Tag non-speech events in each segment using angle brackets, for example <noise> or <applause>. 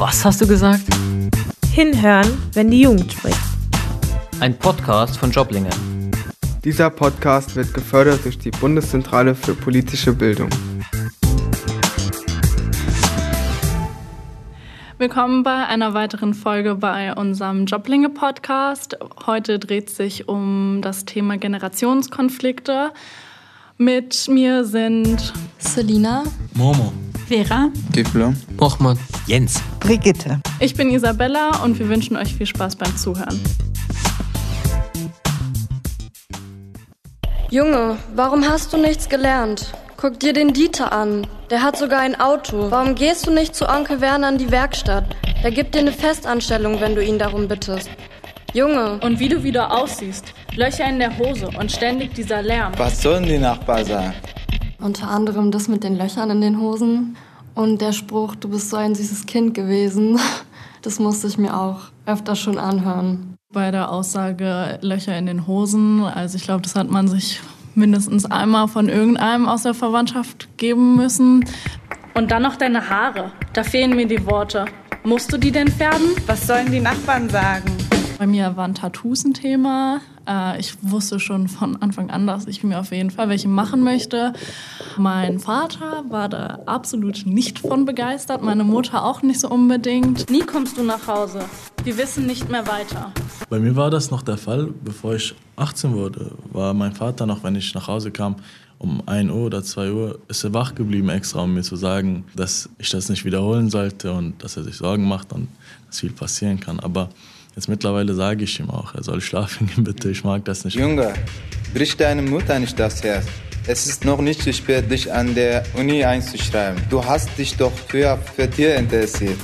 Was hast du gesagt? Hinhören, wenn die Jugend spricht. Ein Podcast von Joblinge. Dieser Podcast wird gefördert durch die Bundeszentrale für politische Bildung. Willkommen bei einer weiteren Folge bei unserem Joblinge Podcast. Heute dreht sich um das Thema Generationskonflikte. Mit mir sind Selina, Momo, Vera, Giflo, Mochmann, Jens, Brigitte. Ich bin Isabella und wir wünschen euch viel Spaß beim Zuhören. Junge, warum hast du nichts gelernt? Guck dir den Dieter an. Der hat sogar ein Auto. Warum gehst du nicht zu Onkel Werner in die Werkstatt? Der gibt dir eine Festanstellung, wenn du ihn darum bittest. Junge. Und wie du wieder aussiehst. Löcher in der Hose und ständig dieser Lärm. Was sollen die Nachbarn sagen? Unter anderem das mit den Löchern in den Hosen und der Spruch, du bist so ein süßes Kind gewesen. <laughs> Das musste ich mir auch öfter schon anhören. Bei der Aussage Löcher in den Hosen, also ich glaube, das hat man sich mindestens einmal von irgendeinem aus der Verwandtschaft geben müssen. Und dann noch deine Haare. Da fehlen mir die Worte. Musst du die denn färben? Was sollen die Nachbarn sagen? Bei mir waren Tattoos ein Thema. Äh, ich wusste schon von Anfang an, dass ich mir auf jeden Fall welche machen möchte. Mein Vater war da absolut nicht von begeistert, meine Mutter auch nicht so unbedingt. Nie kommst du nach Hause. Wir wissen nicht mehr weiter. Bei mir war das noch der Fall, bevor ich 18 wurde, war mein Vater noch, wenn ich nach Hause kam, um 1 Uhr oder 2 Uhr, ist er wach geblieben extra, um mir zu sagen, dass ich das nicht wiederholen sollte und dass er sich Sorgen macht und dass viel passieren kann. Aber Jetzt mittlerweile sage ich ihm auch, er soll schlafen gehen, bitte. Ich mag das nicht. Junge, brich deine Mutter nicht das Herz. Es ist noch nicht zu spät, dich an der Uni einzuschreiben. Du hast dich doch früher für Tier interessiert.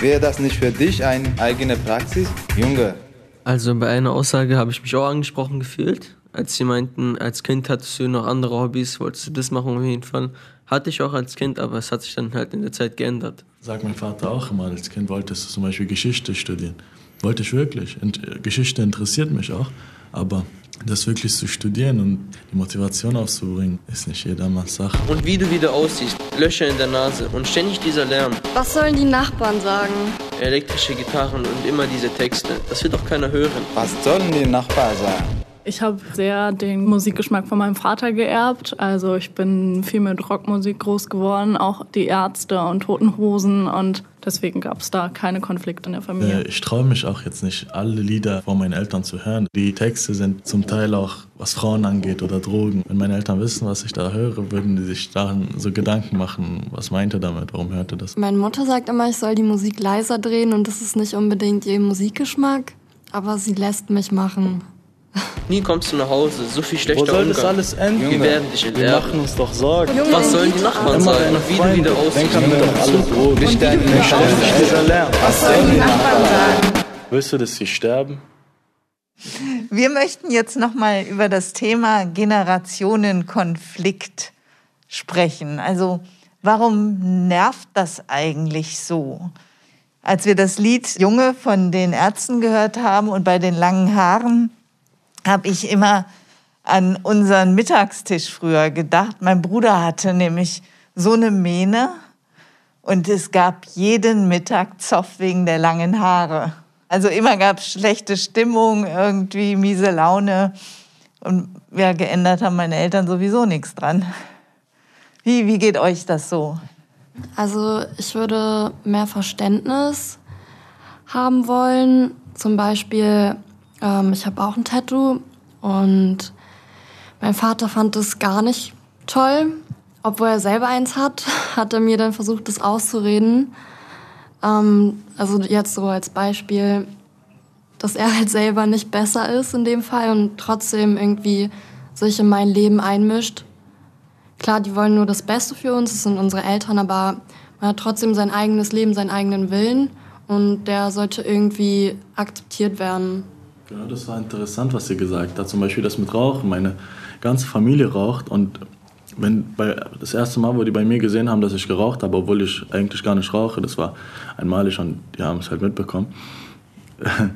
Wäre das nicht für dich eine eigene Praxis? Junge. Also bei einer Aussage habe ich mich auch angesprochen gefühlt. Als sie meinten, als Kind hattest du noch andere Hobbys, wolltest du das machen auf jeden Fall. Hatte ich auch als Kind, aber es hat sich dann halt in der Zeit geändert. Sagt mein Vater auch immer, als Kind wolltest du zum Beispiel Geschichte studieren. Wollte ich wirklich. Und Geschichte interessiert mich auch. Aber das wirklich zu studieren und die Motivation aufzubringen, ist nicht jedermanns Sache. Und wie du wieder aussiehst, Löcher in der Nase und ständig dieser Lärm. Was sollen die Nachbarn sagen? Elektrische Gitarren und immer diese Texte. Das wird doch keiner hören. Was sollen die Nachbarn sagen? Ich habe sehr den Musikgeschmack von meinem Vater geerbt. Also ich bin viel mit Rockmusik groß geworden, auch die Ärzte und Toten Hosen und deswegen gab es da keine Konflikte in der Familie. Ich traue mich auch jetzt nicht, alle Lieder von meinen Eltern zu hören. Die Texte sind zum Teil auch, was Frauen angeht oder Drogen. Wenn meine Eltern wissen, was ich da höre, würden die sich daran so Gedanken machen, was meint er damit, warum hört er das? Meine Mutter sagt immer, ich soll die Musik leiser drehen und das ist nicht unbedingt ihr Musikgeschmack, aber sie lässt mich machen. Nie kommst du nach Hause, so viel schlechter Wo soll Umgang. das alles enden? Wir werden dich Wir erlernen. machen uns doch Sorgen. Junge, Was sollen die Nachbarn an. sagen? Wie du wieder aussiehst. Wir doch alle Drogen. Brich deine Lärm. Was sollen die Nachbarn sagen? Willst du, dass sie sterben? Wir möchten jetzt nochmal über das Thema Generationenkonflikt sprechen. Also warum nervt das eigentlich so? Als wir das Lied Junge von den Ärzten gehört haben und bei den langen Haaren, habe ich immer an unseren Mittagstisch früher gedacht. Mein Bruder hatte nämlich so eine Mähne und es gab jeden Mittag Zoff wegen der langen Haare. Also immer gab es schlechte Stimmung, irgendwie miese Laune. Und ja, geändert haben meine Eltern sowieso nichts dran. Wie, wie geht euch das so? Also ich würde mehr Verständnis haben wollen. Zum Beispiel, ähm, ich habe auch ein Tattoo und mein Vater fand es gar nicht toll. Obwohl er selber eins hat, <laughs> hat er mir dann versucht, das auszureden. Ähm, also jetzt so als Beispiel, dass er halt selber nicht besser ist in dem Fall und trotzdem irgendwie sich in mein Leben einmischt. Klar, die wollen nur das Beste für uns, das sind unsere Eltern, aber man hat trotzdem sein eigenes Leben, seinen eigenen Willen und der sollte irgendwie akzeptiert werden. Genau, das war interessant, was sie gesagt hat. Zum Beispiel das mit Rauchen. Meine ganze Familie raucht und wenn bei, das erste Mal, wo die bei mir gesehen haben, dass ich geraucht habe, obwohl ich eigentlich gar nicht rauche, das war einmalig und die haben es halt mitbekommen, <laughs>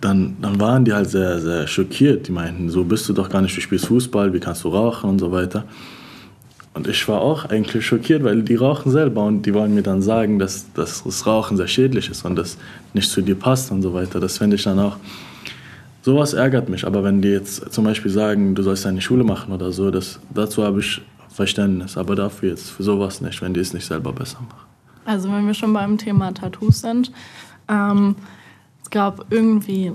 dann, dann waren die halt sehr, sehr schockiert. Die meinten, so bist du doch gar nicht, du spielst Fußball, wie kannst du rauchen und so weiter. Und ich war auch eigentlich schockiert, weil die rauchen selber und die wollen mir dann sagen, dass, dass das Rauchen sehr schädlich ist und das nicht zu dir passt und so weiter. Das finde ich dann auch, sowas ärgert mich. Aber wenn die jetzt zum Beispiel sagen, du sollst eine Schule machen oder so, das, dazu habe ich Verständnis. Aber dafür jetzt, für sowas nicht, wenn die es nicht selber besser machen. Also wenn wir schon beim Thema Tattoos sind, ähm, es gab irgendwie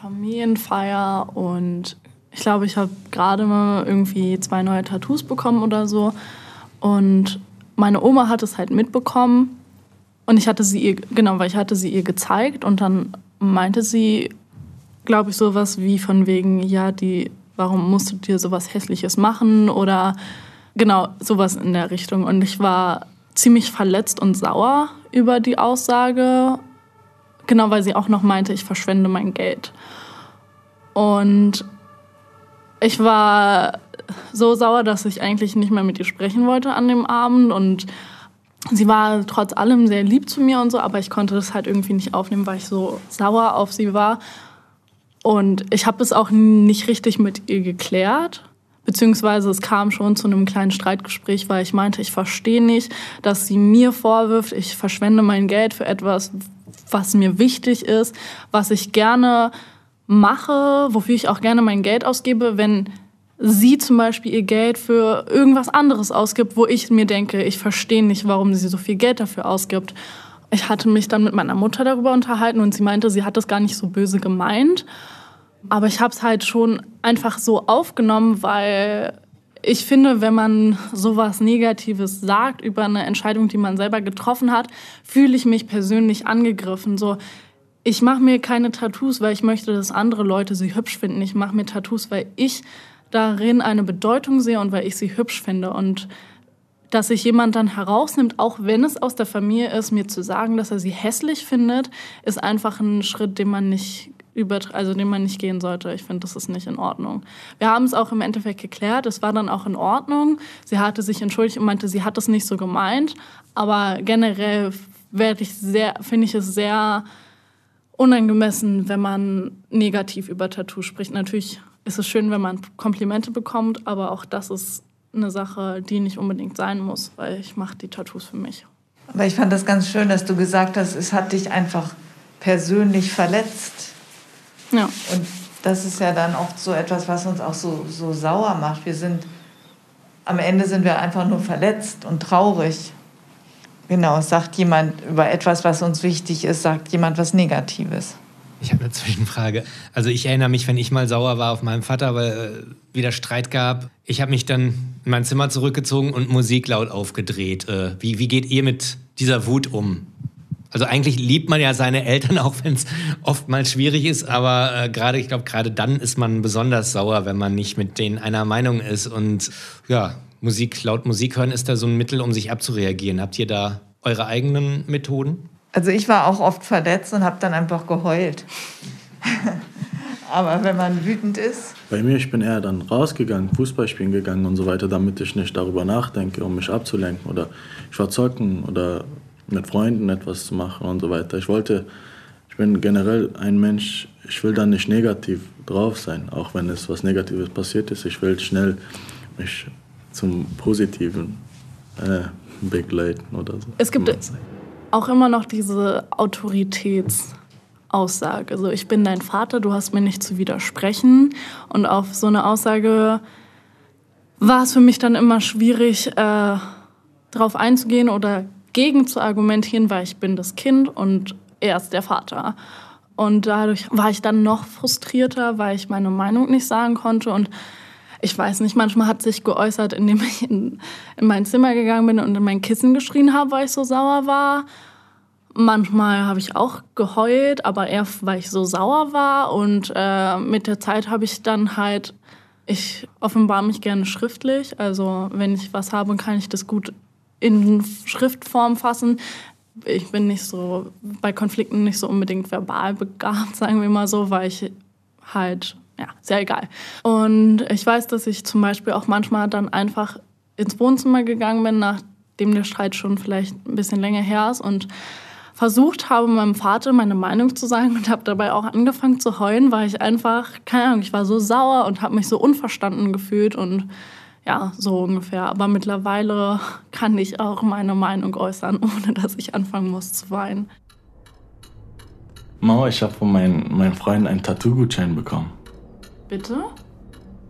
Familienfeier und ich glaube, ich habe gerade mal irgendwie zwei neue Tattoos bekommen oder so. Und meine Oma hat es halt mitbekommen und ich hatte sie ihr, genau, weil ich hatte sie ihr gezeigt und dann meinte sie, glaube ich, sowas wie von wegen, ja, die, warum musst du dir sowas Hässliches machen oder genau, sowas in der Richtung. Und ich war ziemlich verletzt und sauer über die Aussage, genau, weil sie auch noch meinte, ich verschwende mein Geld. Und ich war so sauer, dass ich eigentlich nicht mehr mit ihr sprechen wollte an dem Abend und sie war trotz allem sehr lieb zu mir und so, aber ich konnte das halt irgendwie nicht aufnehmen, weil ich so sauer auf sie war. Und ich habe es auch nicht richtig mit ihr geklärt. Beziehungsweise es kam schon zu einem kleinen Streitgespräch, weil ich meinte, ich verstehe nicht, dass sie mir vorwirft, ich verschwende mein Geld für etwas, was mir wichtig ist, was ich gerne mache, wofür ich auch gerne mein Geld ausgebe, wenn sie zum Beispiel ihr Geld für irgendwas anderes ausgibt, wo ich mir denke, ich verstehe nicht, warum sie so viel Geld dafür ausgibt. Ich hatte mich dann mit meiner Mutter darüber unterhalten und sie meinte, sie hat das gar nicht so böse gemeint. Aber ich habe es halt schon einfach so aufgenommen, weil ich finde, wenn man sowas Negatives sagt über eine Entscheidung, die man selber getroffen hat, fühle ich mich persönlich angegriffen. So, ich mache mir keine Tattoos, weil ich möchte, dass andere Leute sie hübsch finden. Ich mache mir Tattoos, weil ich darin eine Bedeutung sehe und weil ich sie hübsch finde. Und dass sich jemand dann herausnimmt, auch wenn es aus der Familie ist, mir zu sagen, dass er sie hässlich findet, ist einfach ein Schritt, den man nicht also den man nicht gehen sollte. Ich finde, das ist nicht in Ordnung. Wir haben es auch im Endeffekt geklärt. Es war dann auch in Ordnung. Sie hatte sich entschuldigt und meinte, sie hat es nicht so gemeint. Aber generell werde ich sehr, finde ich es sehr unangemessen, wenn man negativ über Tattoo spricht. Natürlich ist es schön, wenn man Komplimente bekommt, aber auch das ist eine Sache, die nicht unbedingt sein muss, weil ich mache die Tattoos für mich. Aber ich fand das ganz schön, dass du gesagt hast, es hat dich einfach persönlich verletzt. Ja. Und das ist ja dann oft so etwas, was uns auch so, so sauer macht. Wir sind, am Ende sind wir einfach nur verletzt und traurig. Genau, sagt jemand über etwas, was uns wichtig ist, sagt jemand was Negatives. Ich habe eine Zwischenfrage. Also ich erinnere mich, wenn ich mal sauer war auf meinen Vater, weil äh, wieder Streit gab. Ich habe mich dann in mein Zimmer zurückgezogen und Musik laut aufgedreht. Äh, wie, wie geht ihr mit dieser Wut um? Also eigentlich liebt man ja seine Eltern, <laughs> auch wenn es oftmals schwierig ist, aber äh, gerade, ich glaube, gerade dann ist man besonders sauer, wenn man nicht mit denen einer Meinung ist. Und ja, Musik, laut Musik hören ist da so ein Mittel, um sich abzureagieren. Habt ihr da eure eigenen Methoden? Also ich war auch oft verletzt und habe dann einfach geheult. <laughs> Aber wenn man wütend ist. Bei mir, ich bin eher dann rausgegangen, Fußball spielen gegangen und so weiter, damit ich nicht darüber nachdenke, um mich abzulenken. Oder ich war zocken oder mit Freunden etwas zu machen und so weiter. Ich wollte, ich bin generell ein Mensch, ich will dann nicht negativ drauf sein, auch wenn es was Negatives passiert ist. Ich will schnell mich zum Positiven äh, begleiten oder so. Es gibt auch immer noch diese Autoritätsaussage. Also ich bin dein Vater, du hast mir nicht zu widersprechen. Und auf so eine Aussage war es für mich dann immer schwierig, äh, darauf einzugehen oder gegen zu argumentieren, weil ich bin das Kind und er ist der Vater. Und dadurch war ich dann noch frustrierter, weil ich meine Meinung nicht sagen konnte und ich weiß nicht, manchmal hat sich geäußert, indem ich in, in mein Zimmer gegangen bin und in mein Kissen geschrien habe, weil ich so sauer war. Manchmal habe ich auch geheult, aber eher, weil ich so sauer war. Und äh, mit der Zeit habe ich dann halt, ich offenbare mich gerne schriftlich. Also wenn ich was habe, kann ich das gut in Schriftform fassen. Ich bin nicht so, bei Konflikten nicht so unbedingt verbal begabt, <laughs> sagen wir mal so, weil ich halt ja, sehr egal. Und ich weiß, dass ich zum Beispiel auch manchmal dann einfach ins Wohnzimmer gegangen bin, nachdem der Streit schon vielleicht ein bisschen länger her ist und versucht habe, meinem Vater meine Meinung zu sagen und habe dabei auch angefangen zu heulen, weil ich einfach, keine Ahnung, ich war so sauer und habe mich so unverstanden gefühlt und Ja, so ungefähr. Aber mittlerweile kann ich auch meine Meinung äußern, <laughs> ohne dass ich anfangen muss zu weinen. Mama, ich habe von meinen, meinen Freunden einen Tattoo-Gutschein bekommen. Bitte?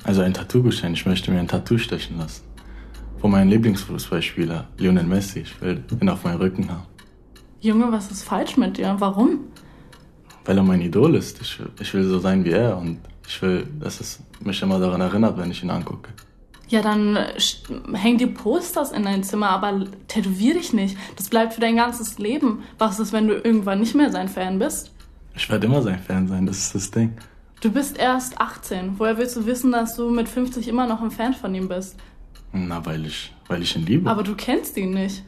Also ein Tattoo-Gutschein. Ich möchte mir ein Tattoo stechen lassen. Von meinem Lieblingsfußballspieler, Lionel Messi. Ich will ihn auf meinen Rücken haben. Junge, was ist falsch mit dir? Warum? Weil er mein Idol ist. Ich, ich will so sein wie er und ich will, dass es mich immer daran erinnert, wenn ich ihn angucke. Ja, dann häng dir Posters in dein Zimmer, aber tätowier dich nicht. Das bleibt für dein ganzes Leben. Was ist, wenn du irgendwann nicht mehr sein Fan bist? Ich werde immer sein Fan sein, das ist das Ding. Du bist erst 18. Woher willst du wissen, dass du mit 50 immer noch ein Fan von ihm bist? Na, weil ich, weil ich ihn liebe. Aber du kennst ihn nicht.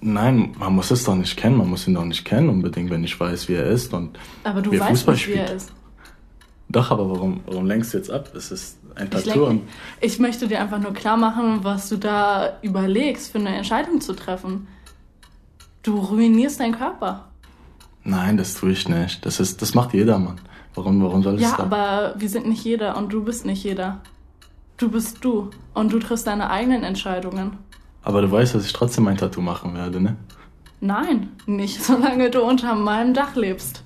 Nein, man muss es doch nicht kennen. Man muss ihn doch nicht kennen unbedingt, wenn ich weiß, wie er ist und Aber du wie er weißt Fußball nicht, wie er spielt. ist. Doch, aber warum, warum lenkst du jetzt ab? Es ist ein Ich, Tattoo und ich möchte dir einfach nur klar machen, was du da überlegst, für eine Entscheidung zu treffen. Du ruinierst deinen Körper. nein, das tue ich nicht. Das ist, das macht jedermann. Warum, warum soll ich Ja, das aber wir sind nicht jeder und du bist nicht jeder. Du bist du und du triffst deine eigenen Entscheidungen. Aber du weißt, dass ich trotzdem ein Tattoo machen werde, ne? Nein, nicht <laughs> solange du unter meinem Dach lebst.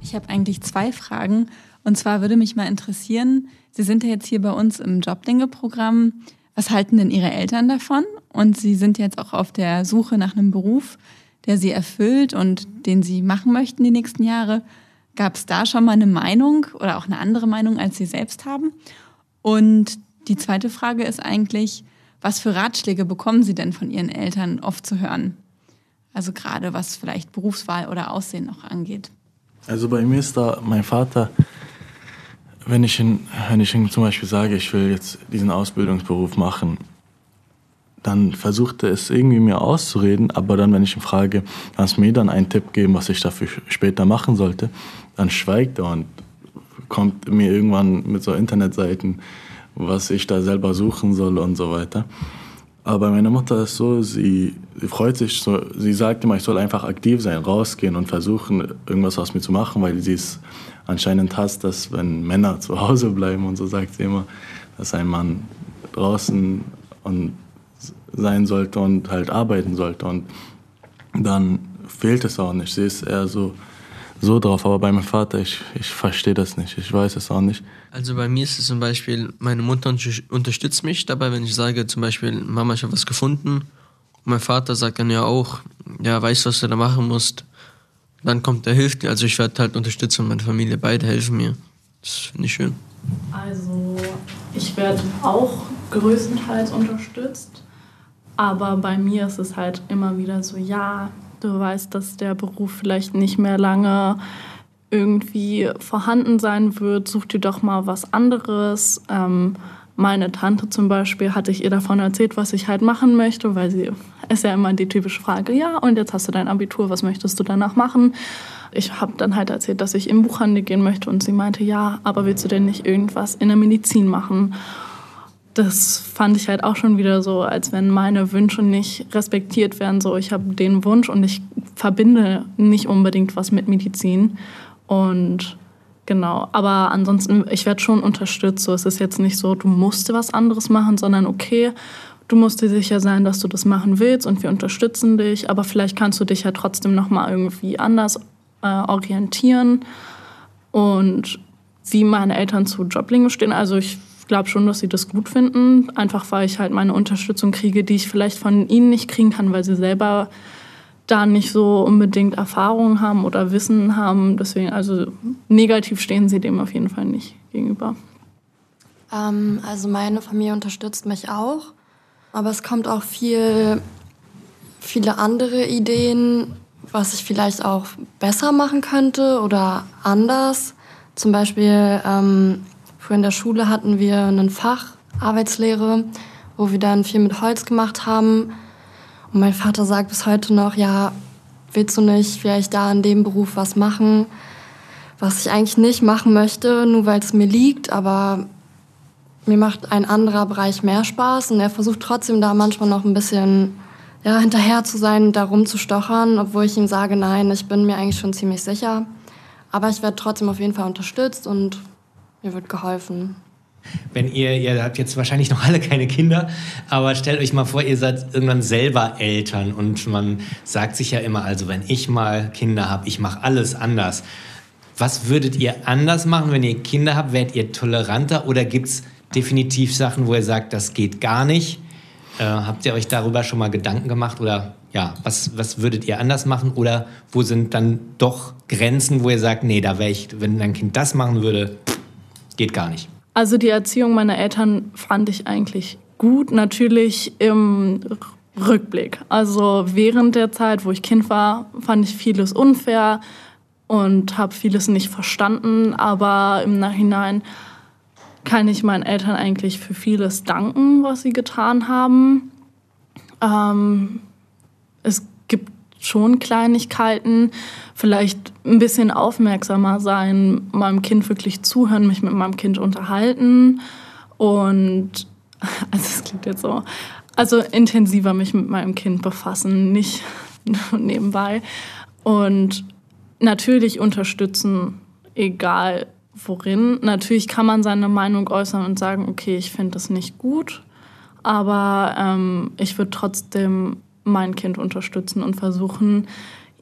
Ich habe eigentlich zwei Fragen. Und zwar würde mich mal interessieren, Sie sind ja jetzt hier bei uns im Jobdinge-Programm. Was halten denn Ihre Eltern davon? Und Sie sind jetzt auch auf der Suche nach einem Beruf, der Sie erfüllt und den Sie machen möchten die nächsten Jahre. Gab es da schon mal eine Meinung oder auch eine andere Meinung, als Sie selbst haben? Und die zweite Frage ist eigentlich, was für Ratschläge bekommen Sie denn von Ihren Eltern oft zu hören? Also gerade was vielleicht Berufswahl oder Aussehen noch angeht. Also bei mir ist da mein Vater, wenn ich ihn, wenn ich ihm zum Beispiel sage, ich will jetzt diesen Ausbildungsberuf machen, dann versucht er es irgendwie mir auszureden, aber dann, wenn ich ihn frage, kannst du mir dann einen Tipp geben, was ich dafür später machen sollte, dann schweigt er und kommt mir irgendwann mit so Internetseiten, was ich da selber suchen soll und so weiter. Aber meine Mutter ist so, sie, sie freut sich so, sie sagt immer, ich soll einfach aktiv sein, rausgehen und versuchen, irgendwas aus mir zu machen, weil sie es anscheinend hasst, dass wenn Männer <laughs> zu Hause bleiben und so sagt sie immer, dass ein Mann draußen und sein sollte und halt arbeiten sollte. Und dann fehlt es auch nicht. Sie ist eher so, so drauf. Aber bei meinem Vater, ich, ich verstehe das nicht. Ich weiß es auch nicht. Also bei mir ist es zum Beispiel, meine Mutter unter- unterstützt mich dabei, wenn ich sage zum Beispiel, Mama, ich habe was gefunden. Und mein Vater sagt dann ja auch, ja, weißt du, was du da machen musst. Dann kommt er, hilft dir. Also ich werde halt unterstützt und meine Familie, beide helfen mir. Das finde ich schön. Also, ich werde auch größtenteils unterstützt. Aber bei mir ist es halt immer wieder so, ja, du weißt, dass der Beruf vielleicht nicht mehr lange irgendwie vorhanden sein wird. Such dir doch mal was anderes. Ähm, meine Tante zum Beispiel hatte ich ihr davon erzählt, was ich halt machen möchte, weil sie ist ja immer die typische Frage, ja, und jetzt hast du dein Abitur, was möchtest du danach machen? Ich habe dann halt erzählt, dass ich im Buchhandel gehen möchte und sie meinte, ja, aber willst du denn nicht irgendwas in der Medizin machen? Das fand ich halt auch schon wieder so, als wenn meine Wünsche nicht respektiert werden. So, ich habe den Wunsch und ich verbinde nicht unbedingt was mit Medizin. Und genau, aber ansonsten, ich werde schon unterstützt. So, es ist jetzt nicht so, du musst was anderes machen, sondern okay, du musst dir sicher sein, dass du das machen willst und wir unterstützen dich. Aber vielleicht kannst du dich ja trotzdem noch mal irgendwie anders äh, orientieren. Und wie meine Eltern zu Joblingo stehen, also ich glaube schon, dass sie das gut finden. Einfach weil ich halt meine Unterstützung kriege, die ich vielleicht von ihnen nicht kriegen kann, weil sie selber da nicht so unbedingt Erfahrung haben oder Wissen haben. Deswegen, also negativ stehen sie dem auf jeden Fall nicht gegenüber. Ähm, also meine Familie unterstützt mich auch, aber es kommt auch viel, viele andere Ideen, was ich vielleicht auch besser machen könnte oder anders. Zum Beispiel ähm, früher in der Schule hatten wir ein Fach Arbeitslehre, wo wir dann viel mit Holz gemacht haben. Und mein Vater sagt bis heute noch, ja, willst du nicht vielleicht da in dem Beruf was machen, was ich eigentlich nicht machen möchte, nur weil es mir liegt, aber mir macht ein anderer Bereich mehr Spaß und er versucht trotzdem da manchmal noch ein bisschen ja, hinterher zu sein und da rumzustochern, obwohl ich ihm sage, nein, ich bin mir eigentlich schon ziemlich sicher. Aber ich werde trotzdem auf jeden Fall unterstützt und mir wird geholfen. Wenn ihr, ihr habt jetzt wahrscheinlich noch alle keine Kinder, aber stellt euch mal vor, ihr seid irgendwann selber Eltern und man sagt sich ja immer, also wenn ich mal Kinder habe, ich mache alles anders. Was würdet ihr anders machen, wenn ihr Kinder habt? Werdet ihr toleranter oder gibt es definitiv Sachen, wo ihr sagt, das geht gar nicht? Äh, habt ihr euch darüber schon mal Gedanken gemacht oder ja, was, was würdet ihr anders machen oder wo sind dann doch Grenzen, wo ihr sagt, nee, da wäre ich, wenn dein Kind das machen würde, geht gar nicht? Also die Erziehung meiner Eltern fand ich eigentlich gut, natürlich im Rückblick. Also während der Zeit, wo ich Kind war, fand ich vieles unfair und habe vieles nicht verstanden, aber im Nachhinein kann ich meinen Eltern eigentlich für vieles danken, was sie getan haben. Ähm, es gibt schon Kleinigkeiten, vielleicht ein bisschen aufmerksamer sein, meinem Kind wirklich zuhören, mich mit meinem Kind unterhalten und, <laughs> also es klingt jetzt so, also intensiver mich mit meinem Kind befassen, nicht <laughs> nebenbei und natürlich unterstützen, egal worin. Natürlich kann man seine Meinung äußern und sagen, okay, ich finde das nicht gut, aber ähm, ich würde trotzdem mein Kind unterstützen und versuchen,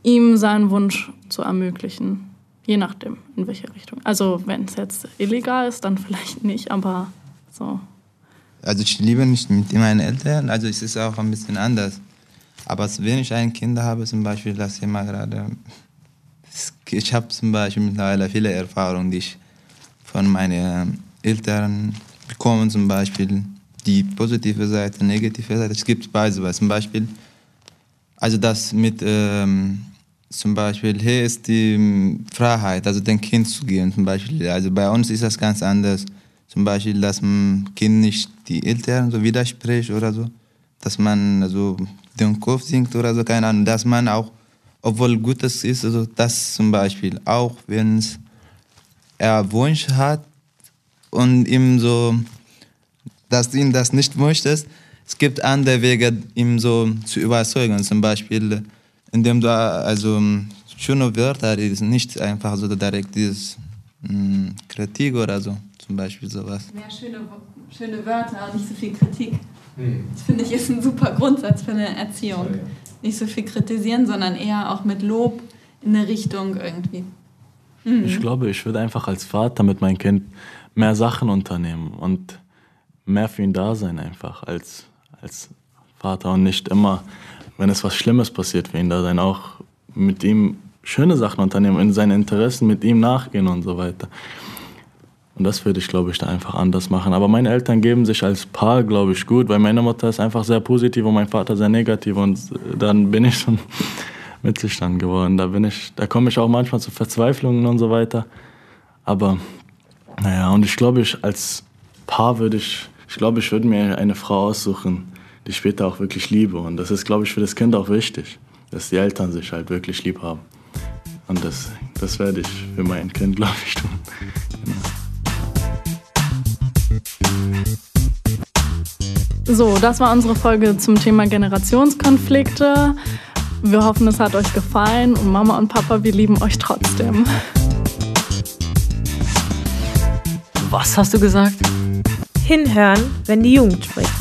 ihm seinen Wunsch zu ermöglichen. Je nachdem, in welche Richtung. Also wenn es jetzt illegal ist, dann vielleicht nicht, aber so. Also ich lebe nicht mit meinen Eltern, also es ist auch ein bisschen anders. Aber wenn ich ein Kind habe, zum Beispiel, das mal gerade, ich habe zum Beispiel mittlerweile viele Erfahrungen, die ich von meinen Eltern bekomme, zum Beispiel die positive Seite, negative Seite. Es gibt beide, zum Beispiel also das mit ähm, zum Beispiel, hier ist die Freiheit, also dem Kind zu gehen zum Beispiel. Also bei uns ist das ganz anders. Zum Beispiel, dass man Kind nicht die Eltern so widerspricht oder so. Dass man also den Kopf singt oder so, keine Ahnung. Dass man auch, obwohl Gutes ist, also das zum Beispiel, auch wenn er Wunsch hat und ihm so, dass du ihn das nicht möchtest, es gibt andere Wege, ihm so zu überzeugen. Zum Beispiel, indem du also schöne Wörter, die sind nicht einfach so direkt dieses mh, hm, Kritik oder so, zum Beispiel sowas. Mehr schöne, schöne Wörter und nicht so viel Kritik. Hm. Das finde ich ist ein super Grundsatz für eine Erziehung. Nicht so viel kritisieren, sondern eher auch mit Lob in eine Richtung irgendwie. Mhm. Ich glaube, ich würde einfach als Vater mit meinem Kind mehr Sachen unternehmen und mehr für ihn da sein einfach als als Vater und nicht immer, wenn es was Schlimmes passiert für ihn da sein, auch mit ihm schöne Sachen unternehmen, in seinen Interessen mit ihm nachgehen und so weiter. Und das würde ich, glaube ich, da einfach anders machen. Aber meine Eltern geben sich als Paar, glaube ich, gut, weil meine Mutter ist einfach sehr positiv und mein Vater sehr negativ. Und dann bin ich schon <laughs> Mittelstand geworden. Da, bin ich, da komme ich auch manchmal zu Verzweiflungen und so weiter. Aber naja, und ich glaube, ich als Paar würde ich ich glaube, ich würde mir eine Frau aussuchen, die ich später auch wirklich liebe. Und das ist, glaube ich, für das Kind auch wichtig, dass die Eltern sich halt wirklich lieb haben. Und das, das werde ich für mein Kind, glaube ich, tun. So, das war unsere Folge zum Thema Generationskonflikte. Wir hoffen, es hat euch gefallen und Mama und Papa, wir lieben euch trotzdem. Was hast du gesagt? Hinhören, wenn die Jugend spricht.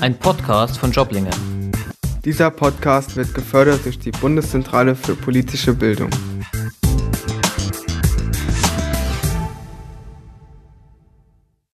Ein Podcast von Joblinge. Dieser Podcast wird gefördert durch die Bundeszentrale für politische Bildung.